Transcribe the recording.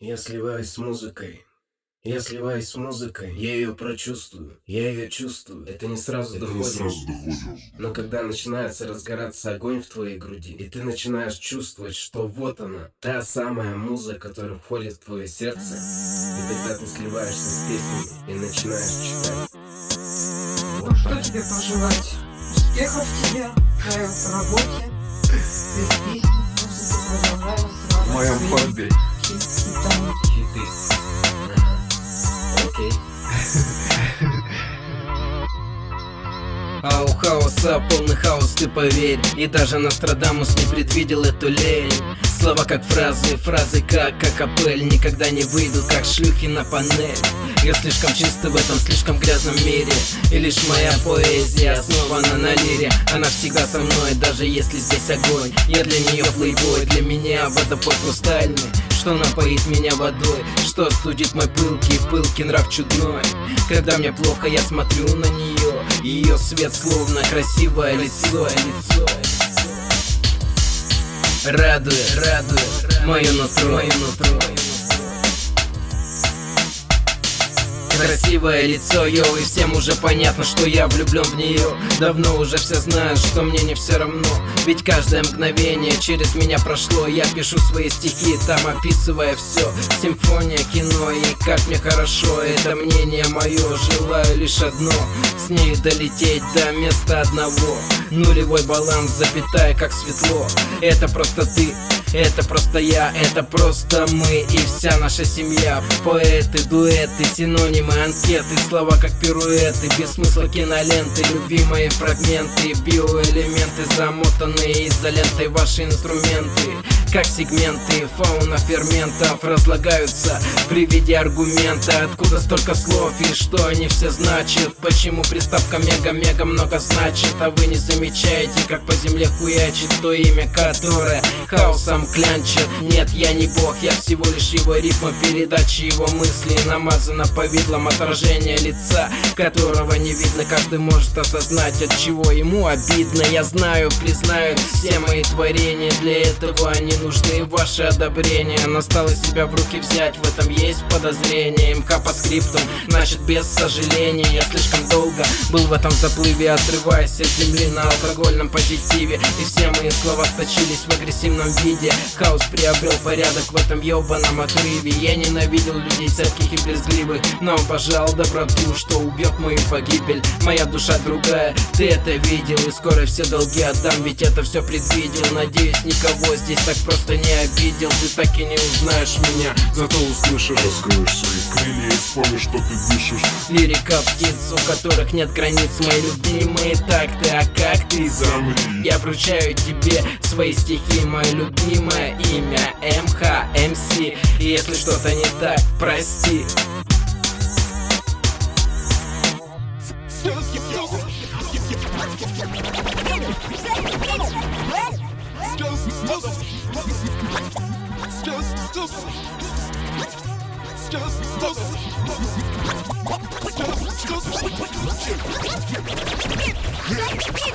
Я сливаюсь с музыкой. Я сливаюсь с музыкой, я ее прочувствую, я ее чувствую. Это не сразу Это доходит. не сразу доходит. Но когда начинается разгораться огонь в твоей груди, и ты начинаешь чувствовать, что вот она, та самая муза, которая входит в твое сердце, и тогда ты сливаешься с песнями и начинаешь читать. Ну что тебе пожелать? Успехов тебе, правил в работе, без песни, музыка продолжаю В А у хаоса полный хаос, ты поверь. И даже Нострадамус не предвидел эту лень. Слова как фразы, фразы как акапель. Никогда не выйдут, как шлюхи на панель. Я слишком чистый в этом слишком грязном мире. И лишь моя поэзия основана на лире. Она всегда со мной, даже если здесь огонь. Я для нее плейбой, для меня водопой хрустальный что напоит меня водой, что студит мой пылкий, пылкий нрав чудной. Когда мне плохо, я смотрю на нее Ее свет словно красивое лицо, лицо. Радует, радует мое нутро, мое нутро Красивое лицо, йоу, и всем уже понятно, что я влюблен в нее Давно уже все знают, что мне не все равно. Ведь каждое мгновение через меня прошло. Я пишу свои стихи, там описывая все Симфония, кино и как мне хорошо. Это мнение мое, желаю лишь одно. С ней долететь до места одного. Нулевой баланс, запятая, как светло. Это просто ты, это просто я, это просто мы и вся наша семья. Поэты, дуэты, синонимы, анкеты Слова как пируэты, без смысла киноленты Любимые фрагменты, биоэлементы Замотанные изолентой ваши инструменты Как сегменты фауна ферментов Разлагаются при виде аргумента. Откуда столько слов и что они все значат? Почему приставка мега-мега много значит? А вы не замечаете, как по земле хуячит То имя, которое хаосом клянчит? Нет, я не бог, я всего лишь его ритм Передачи. Его мысли намазано повидлом Отражение лица, которого не видно. Каждый может осознать, от чего ему обидно. Я знаю, признают все мои творения. Для этого они нужны ваше одобрение Настало себя в руки взять, в этом есть подозрение. МК по скриптам, значит без сожаления. Я слишком долго был в этом заплыве Отрываясь от земли на алкогольном позитиве. И все мои слова сточились в агрессивном виде. Хаос приобрел порядок в этом ебаном отрыве. Я ненавидел людей цепких и брезгливых Но обожал доброту, что убьет мою погибель. Моя душа другая, ты это видел И скоро все долги отдам, ведь это все предвидел. Надеюсь, никого здесь так просто не обидел Ты так и не узнаешь меня, зато услышишь Раскроешь свои крылья и вспомнишь, что ты дышишь. Лирика птиц, у которых нет границ Мои любимые такты, а как ты Замри. Я вручаю тебе свои стихи, мое любимое имя МХ МС И если что-то не так, прости Yeah.